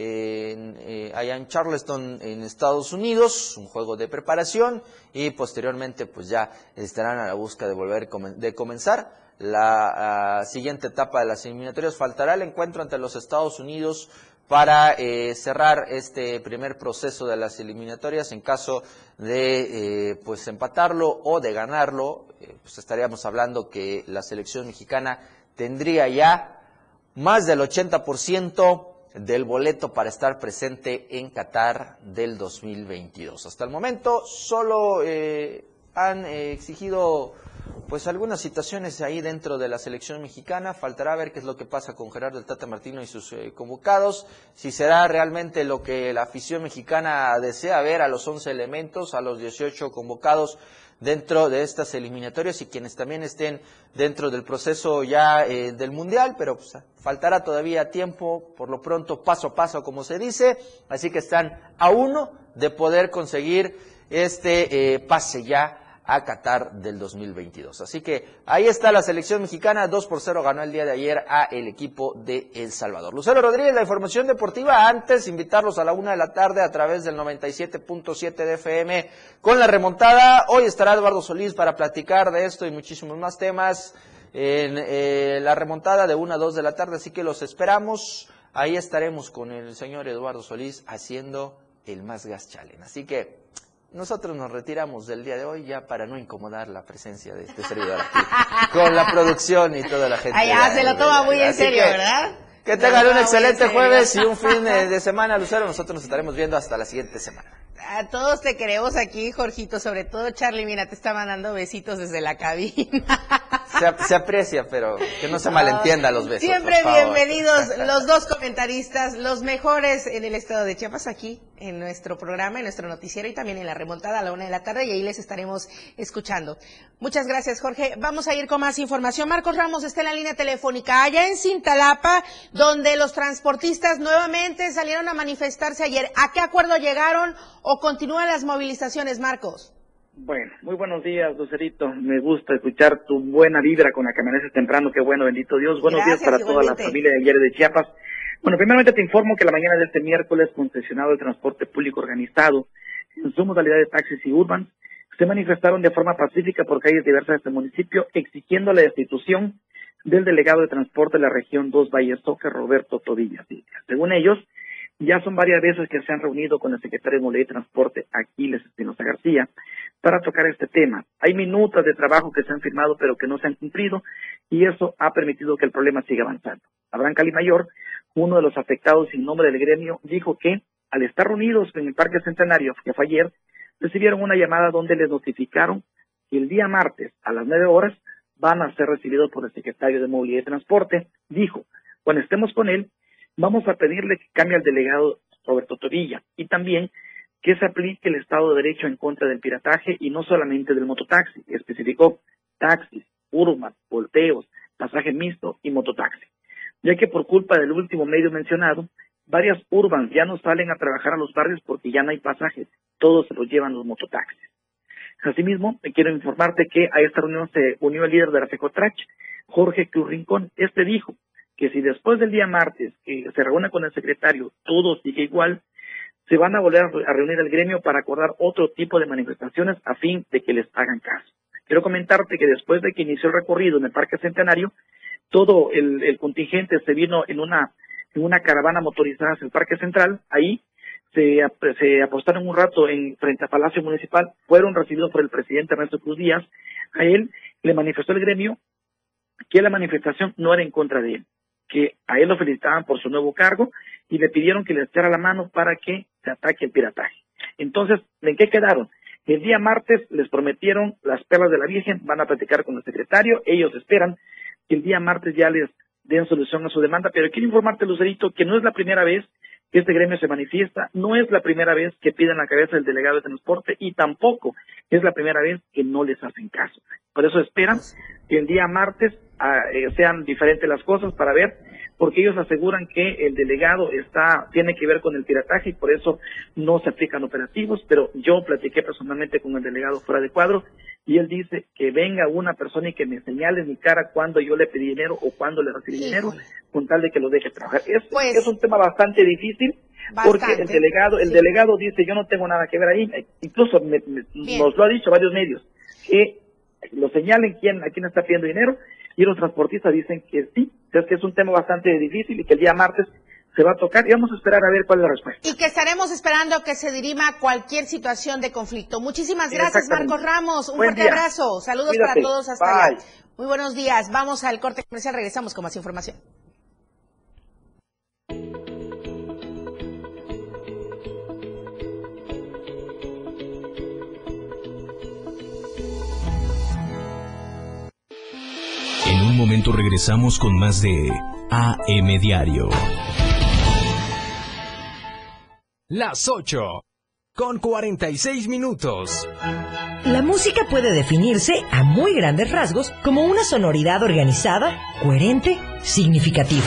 Eh, allá en Charleston, en Estados Unidos, un juego de preparación y posteriormente pues ya estarán a la búsqueda de volver de comenzar la ah, siguiente etapa de las eliminatorias. Faltará el encuentro entre los Estados Unidos para eh, cerrar este primer proceso de las eliminatorias en caso de eh, pues empatarlo o de ganarlo eh, pues estaríamos hablando que la selección mexicana tendría ya más del 80% del boleto para estar presente en Qatar del 2022 hasta el momento solo han exigido pues algunas situaciones ahí dentro de la selección mexicana. Faltará ver qué es lo que pasa con Gerardo Tata Martino y sus eh, convocados. Si será realmente lo que la afición mexicana desea ver a los 11 elementos, a los 18 convocados dentro de estas eliminatorias y quienes también estén dentro del proceso ya eh, del Mundial, pero pues, faltará todavía tiempo, por lo pronto paso a paso como se dice, así que están a uno de poder conseguir este eh, pase ya a Qatar del 2022. Así que ahí está la selección mexicana, 2 por 0 ganó el día de ayer a el equipo de El Salvador. Lucero Rodríguez, la información deportiva, antes invitarlos a la una de la tarde a través del 97.7 de FM con la remontada. Hoy estará Eduardo Solís para platicar de esto y muchísimos más temas en eh, la remontada de una a 2 de la tarde, así que los esperamos. Ahí estaremos con el señor Eduardo Solís haciendo el Más Gas Challenge. Así que nosotros nos retiramos del día de hoy ya para no incomodar la presencia de este servidor aquí, con la producción y toda la gente. Allá se lo toma muy en serio, ¿verdad? Que tengan un excelente jueves y un fin de semana, Lucero. Nosotros nos estaremos viendo hasta la siguiente semana. A todos te queremos aquí, Jorgito, sobre todo Charlie, mira, te está mandando besitos desde la cabina. Se, aprecia, pero que no se malentienda los besos. Siempre bienvenidos los dos comentaristas, los mejores en el estado de Chiapas, aquí en nuestro programa, en nuestro noticiero y también en la remontada a la una de la tarde y ahí les estaremos escuchando. Muchas gracias, Jorge. Vamos a ir con más información. Marcos Ramos está en la línea telefónica allá en Cintalapa, donde los transportistas nuevamente salieron a manifestarse ayer. ¿A qué acuerdo llegaron o continúan las movilizaciones, Marcos? Bueno, muy buenos días, Lucerito. Me gusta escuchar tu buena vibra con la que amaneces temprano. Qué bueno, bendito Dios. Buenos días para toda la familia de ayer de Chiapas. Bueno, primeramente te informo que la mañana de este miércoles, concesionado el transporte público organizado en su modalidad de taxis y urban, se manifestaron de forma pacífica por calles diversas de este municipio, exigiendo la destitución del delegado de transporte de la región 2 Valles Toque, Roberto Tobilla. Según ellos, ya son varias veces que se han reunido con el secretario de Movilidad y Transporte, Aquiles Espinosa García, para tocar este tema. Hay minutos de trabajo que se han firmado pero que no se han cumplido y eso ha permitido que el problema siga avanzando. Abraham Calimayor, uno de los afectados sin nombre del gremio, dijo que al estar reunidos en el Parque Centenario, que fue ayer, recibieron una llamada donde les notificaron que el día martes a las nueve horas van a ser recibidos por el secretario de Movilidad y Transporte. Dijo, cuando estemos con él, vamos a pedirle que cambie al delegado Roberto Torilla y también que se aplique el Estado de Derecho en contra del pirataje y no solamente del mototaxi. Especificó taxis, urban, volteos, pasaje mixto y mototaxi. Ya que por culpa del último medio mencionado, varias urbans ya no salen a trabajar a los barrios porque ya no hay pasajes, todos se los llevan los mototaxis. Asimismo, quiero informarte que a esta reunión se unió el líder de la FECOTRACH, Jorge Cruz Rincón. Este dijo que si después del día martes que se reúne con el secretario todo sigue igual, se van a volver a reunir el gremio para acordar otro tipo de manifestaciones a fin de que les hagan caso. Quiero comentarte que después de que inició el recorrido en el Parque Centenario, todo el, contingente se vino en una, en una caravana motorizada hacia el Parque Central. Ahí se, se apostaron un rato en frente a Palacio Municipal, fueron recibidos por el presidente Ernesto Cruz Díaz. A él le manifestó el gremio que la manifestación no era en contra de él, que a él lo felicitaban por su nuevo cargo y le pidieron que le echara la mano para que se ataque el pirataje. Entonces, ¿en qué quedaron? El día martes les prometieron las perlas de la Virgen, van a platicar con el secretario, ellos esperan que el día martes ya les den solución a su demanda, pero quiero informarte, Lucerito, que no es la primera vez que este gremio se manifiesta, no es la primera vez que piden la cabeza del delegado de transporte y tampoco es la primera vez que no les hacen caso. Por eso esperan que el día martes ah, eh, sean diferentes las cosas para ver porque ellos aseguran que el delegado está tiene que ver con el pirataje y por eso no se aplican operativos, pero yo platiqué personalmente con el delegado fuera de cuadro y él dice que venga una persona y que me señale mi cara cuando yo le pedí dinero o cuando le recibí dinero con tal de que lo deje trabajar. Es, pues es un tema bastante difícil porque el delegado el delegado dice yo no tengo nada que ver ahí, incluso nos lo ha dicho varios medios que lo señalen quién a quién está pidiendo dinero y los transportistas dicen que sí, es que es un tema bastante difícil y que el día martes se va a tocar y vamos a esperar a ver cuál es la respuesta. Y que estaremos esperando que se dirima cualquier situación de conflicto. Muchísimas gracias, Marcos Ramos. Un fuerte abrazo. Saludos para todos hasta allá. Muy buenos días. Vamos al corte comercial. Regresamos con más información. En un momento regresamos con más de AM Diario. Las 8 con 46 minutos. La música puede definirse a muy grandes rasgos como una sonoridad organizada, coherente, significativa.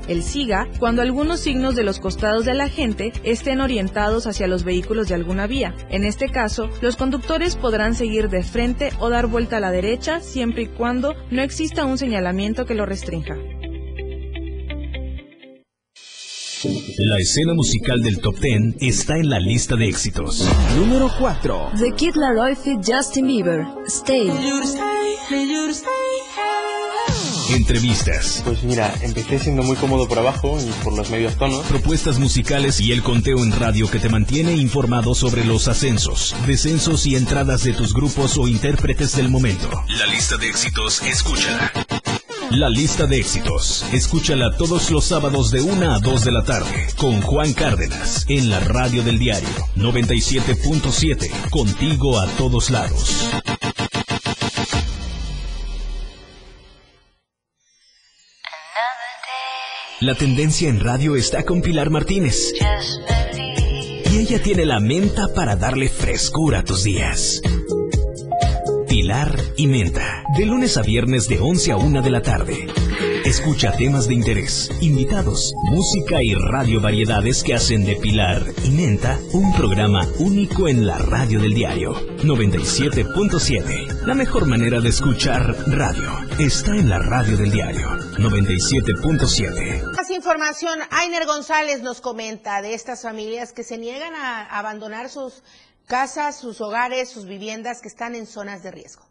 El siga cuando algunos signos de los costados de la gente estén orientados hacia los vehículos de alguna vía. En este caso, los conductores podrán seguir de frente o dar vuelta a la derecha siempre y cuando no exista un señalamiento que lo restrinja. La escena musical del top 10 está en la lista de éxitos. Número 4. The Kid Laroi fit Justin Bieber. Stay. Entrevistas. Pues mira, empecé siendo muy cómodo por abajo y por los medios tonos. Propuestas musicales y el conteo en radio que te mantiene informado sobre los ascensos, descensos y entradas de tus grupos o intérpretes del momento. La lista de éxitos, escúchala. La lista de éxitos. Escúchala todos los sábados de 1 a 2 de la tarde con Juan Cárdenas en la radio del diario 97.7. Contigo a todos lados. La tendencia en radio está con Pilar Martínez. Y ella tiene la menta para darle frescura a tus días. Pilar y Menta, de lunes a viernes de 11 a 1 de la tarde. Escucha temas de interés, invitados, música y radio variedades que hacen de Pilar y Menta un programa único en la radio del diario 97.7. La mejor manera de escuchar radio está en la radio del diario 97.7. Más información, Ainer González nos comenta de estas familias que se niegan a abandonar sus casas, sus hogares, sus viviendas que están en zonas de riesgo.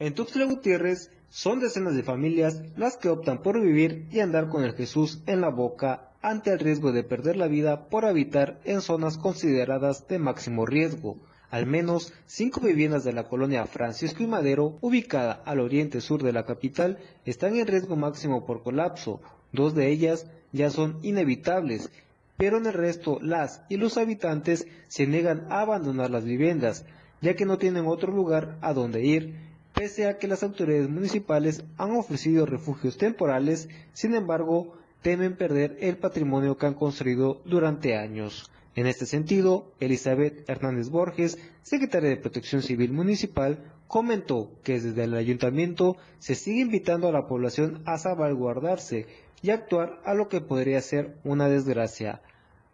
En Tuxtla Gutiérrez son decenas de familias las que optan por vivir y andar con el Jesús en la boca ante el riesgo de perder la vida por habitar en zonas consideradas de máximo riesgo. Al menos cinco viviendas de la colonia Francisco y Madero, ubicada al oriente sur de la capital, están en riesgo máximo por colapso. Dos de ellas ya son inevitables, pero en el resto las y los habitantes se niegan a abandonar las viviendas, ya que no tienen otro lugar a donde ir, pese a que las autoridades municipales han ofrecido refugios temporales, sin embargo, temen perder el patrimonio que han construido durante años. En este sentido, Elizabeth Hernández Borges, secretaria de Protección Civil Municipal, comentó que desde el ayuntamiento se sigue invitando a la población a salvaguardarse y actuar a lo que podría ser una desgracia.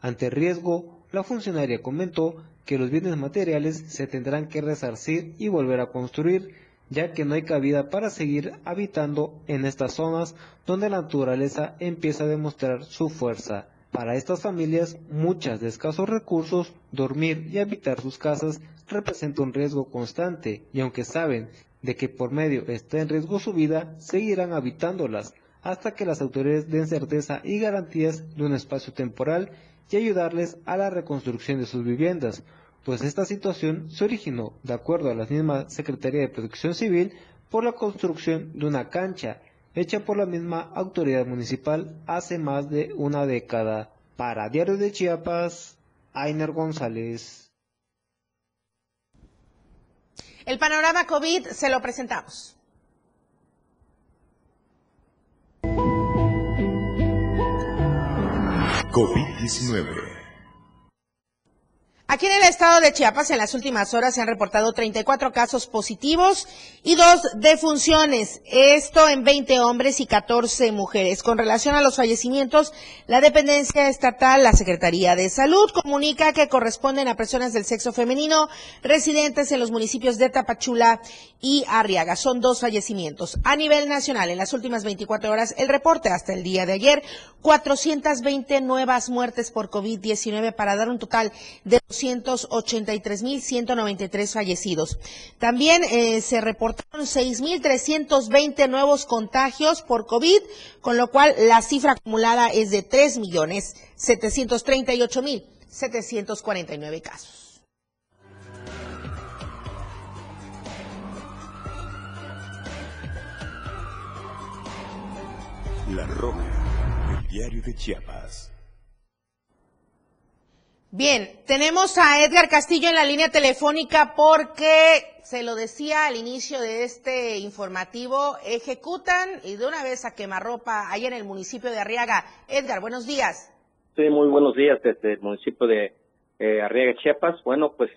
Ante el riesgo, la funcionaria comentó que los bienes materiales se tendrán que resarcir y volver a construir, ya que no hay cabida para seguir habitando en estas zonas donde la naturaleza empieza a demostrar su fuerza. Para estas familias, muchas de escasos recursos, dormir y habitar sus casas representa un riesgo constante y aunque saben de que por medio está en riesgo su vida, seguirán habitándolas hasta que las autoridades den certeza y garantías de un espacio temporal y ayudarles a la reconstrucción de sus viviendas, pues esta situación se originó, de acuerdo a la misma Secretaría de Protección Civil, por la construcción de una cancha hecha por la misma autoridad municipal hace más de una década. Para Diario de Chiapas, Ainer González. El panorama COVID se lo presentamos. COVID-19 Aquí en el estado de Chiapas, en las últimas horas se han reportado 34 casos positivos y dos defunciones. Esto en 20 hombres y 14 mujeres. Con relación a los fallecimientos, la dependencia estatal, la Secretaría de Salud, comunica que corresponden a personas del sexo femenino residentes en los municipios de Tapachula y Arriaga. Son dos fallecimientos. A nivel nacional, en las últimas 24 horas, el reporte hasta el día de ayer, 420 nuevas muertes por COVID-19 para dar un total de 283.193 fallecidos. También eh, se reportaron 6.320 nuevos contagios por COVID, con lo cual la cifra acumulada es de 3.738.749 casos. La Roja, el diario de Chiapas. Bien, tenemos a Edgar Castillo en la línea telefónica porque, se lo decía al inicio de este informativo, ejecutan y de una vez a quemarropa ahí en el municipio de Arriaga. Edgar, buenos días. Sí, muy buenos días desde el municipio de eh, Arriaga, Chiapas. Bueno, pues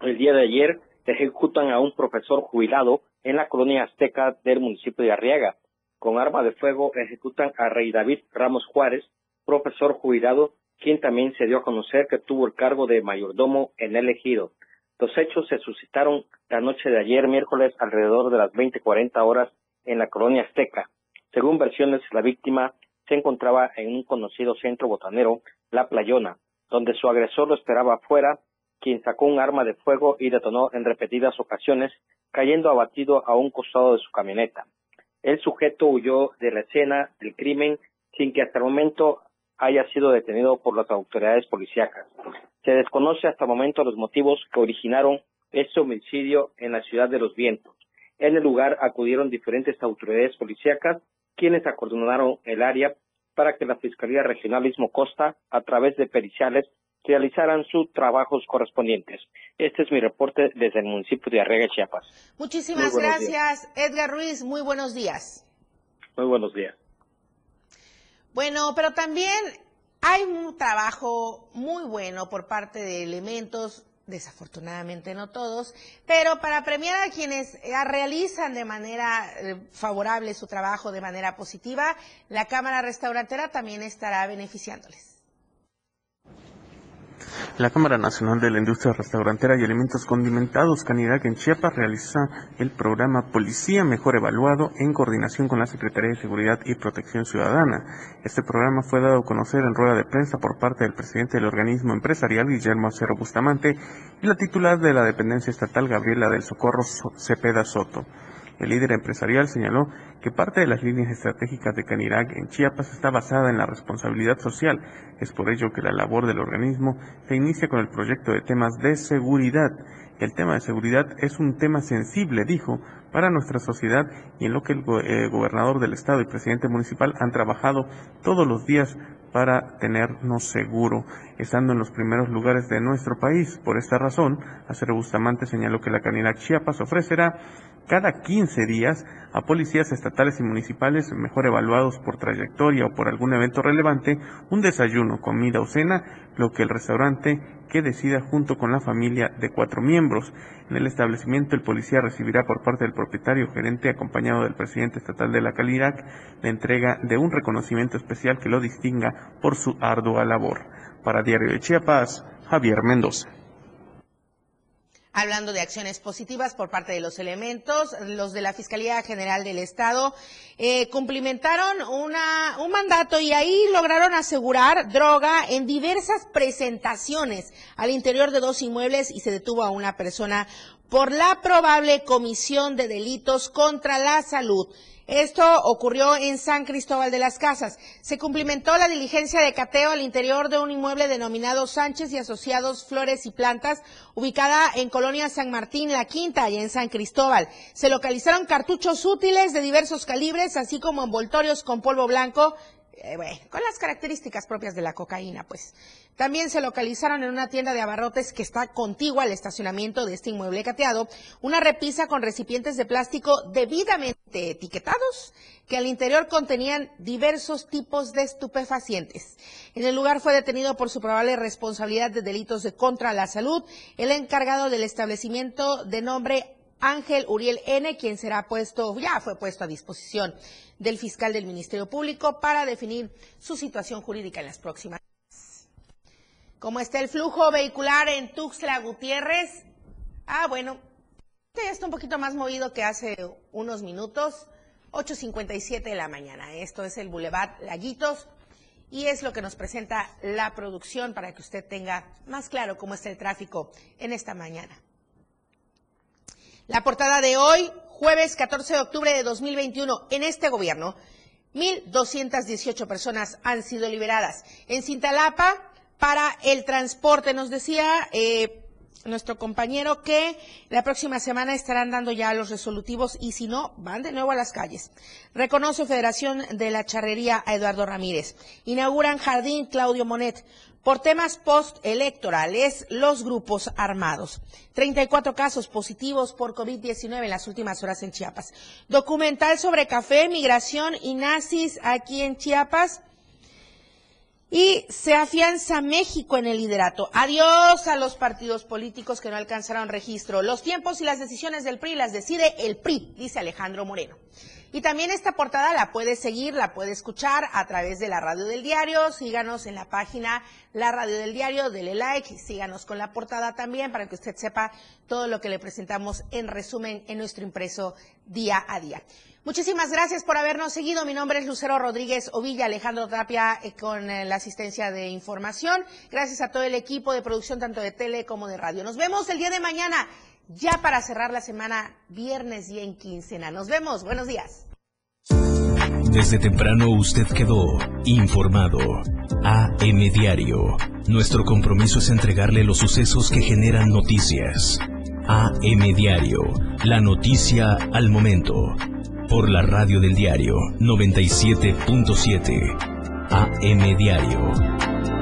el día de ayer ejecutan a un profesor jubilado en la colonia azteca del municipio de Arriaga. Con arma de fuego ejecutan a Rey David Ramos Juárez, profesor jubilado quien también se dio a conocer que tuvo el cargo de mayordomo en el ejido. Los hechos se suscitaron la noche de ayer, miércoles, alrededor de las 20:40 horas en la colonia Azteca. Según versiones, la víctima se encontraba en un conocido centro botanero, La Playona, donde su agresor lo esperaba afuera, quien sacó un arma de fuego y detonó en repetidas ocasiones, cayendo abatido a un costado de su camioneta. El sujeto huyó de la escena del crimen sin que hasta el momento haya sido detenido por las autoridades policíacas. Se desconoce hasta el momento los motivos que originaron este homicidio en la ciudad de Los Vientos. En el lugar acudieron diferentes autoridades policíacas quienes acordonaron el área para que la Fiscalía Regional Istmo Costa, a través de periciales, realizaran sus trabajos correspondientes. Este es mi reporte desde el municipio de Arrega, Chiapas. Muchísimas gracias, Edgar Ruiz. Muy buenos días. Muy buenos días. Bueno, pero también hay un trabajo muy bueno por parte de elementos, desafortunadamente no todos, pero para premiar a quienes eh, realizan de manera eh, favorable su trabajo, de manera positiva, la Cámara Restaurantera también estará beneficiándoles. La Cámara Nacional de la Industria Restaurantera y Alimentos Condimentados Canirac en Chiapas realiza el programa Policía Mejor Evaluado en coordinación con la Secretaría de Seguridad y Protección Ciudadana. Este programa fue dado a conocer en rueda de prensa por parte del presidente del organismo empresarial Guillermo Acero Bustamante y la titular de la dependencia estatal Gabriela del Socorro Cepeda Soto. El líder empresarial señaló que parte de las líneas estratégicas de Canirac en Chiapas está basada en la responsabilidad social. Es por ello que la labor del organismo se inicia con el proyecto de temas de seguridad. El tema de seguridad es un tema sensible, dijo, para nuestra sociedad y en lo que el eh, gobernador del estado y presidente municipal han trabajado todos los días para tenernos seguro, estando en los primeros lugares de nuestro país. Por esta razón, Acero Bustamante señaló que la Canidad Chiapas ofrecerá cada 15 días a policías estatales y municipales mejor evaluados por trayectoria o por algún evento relevante un desayuno, comida o cena, lo que el restaurante que decida junto con la familia de cuatro miembros. En el establecimiento el policía recibirá por parte del propietario gerente acompañado del presidente estatal de la Calirac la entrega de un reconocimiento especial que lo distinga por su ardua labor. Para Diario de Chiapas, Javier Mendoza hablando de acciones positivas por parte de los elementos, los de la Fiscalía General del Estado eh, cumplimentaron una, un mandato y ahí lograron asegurar droga en diversas presentaciones al interior de dos inmuebles y se detuvo a una persona por la probable comisión de delitos contra la salud. Esto ocurrió en San Cristóbal de las Casas. Se cumplimentó la diligencia de cateo al interior de un inmueble denominado Sánchez y Asociados Flores y Plantas, ubicada en Colonia San Martín, La Quinta, y en San Cristóbal. Se localizaron cartuchos útiles de diversos calibres, así como envoltorios con polvo blanco, eh, con las características propias de la cocaína, pues. También se localizaron en una tienda de abarrotes que está contigua al estacionamiento de este inmueble cateado una repisa con recipientes de plástico debidamente etiquetados que al interior contenían diversos tipos de estupefacientes. En el lugar fue detenido por su probable responsabilidad de delitos de contra la salud el encargado del establecimiento de nombre Ángel Uriel N., quien será puesto, ya fue puesto a disposición del fiscal del Ministerio Público para definir su situación jurídica en las próximas ¿Cómo está el flujo vehicular en Tuxtla Gutiérrez? Ah, bueno, ya está un poquito más movido que hace unos minutos. 8.57 de la mañana. Esto es el Boulevard Laguitos y es lo que nos presenta la producción para que usted tenga más claro cómo está el tráfico en esta mañana. La portada de hoy, jueves 14 de octubre de 2021, en este gobierno, 1.218 personas han sido liberadas. En Cintalapa, para el transporte. Nos decía eh, nuestro compañero que la próxima semana estarán dando ya los resolutivos y si no, van de nuevo a las calles. Reconoce Federación de la Charrería a Eduardo Ramírez. Inauguran Jardín Claudio Monet. Por temas postelectorales, los grupos armados. 34 casos positivos por COVID-19 en las últimas horas en Chiapas. Documental sobre café, migración y nazis aquí en Chiapas y se afianza México en el liderato. Adiós a los partidos políticos que no alcanzaron registro. Los tiempos y las decisiones del PRI las decide el PRI, dice Alejandro Moreno. Y también esta portada la puede seguir, la puede escuchar a través de la radio del diario. Síganos en la página La Radio del Diario, dele like, síganos con la portada también para que usted sepa todo lo que le presentamos en resumen en nuestro impreso día a día. Muchísimas gracias por habernos seguido. Mi nombre es Lucero Rodríguez Ovilla, Alejandro Tapia eh, con eh, la asistencia de información. Gracias a todo el equipo de producción tanto de tele como de radio. Nos vemos el día de mañana, ya para cerrar la semana, viernes y en quincena. Nos vemos. Buenos días. Desde temprano usted quedó informado. AM Diario. Nuestro compromiso es entregarle los sucesos que generan noticias. AM Diario. La noticia al momento por la radio del diario 97.7 AM Diario.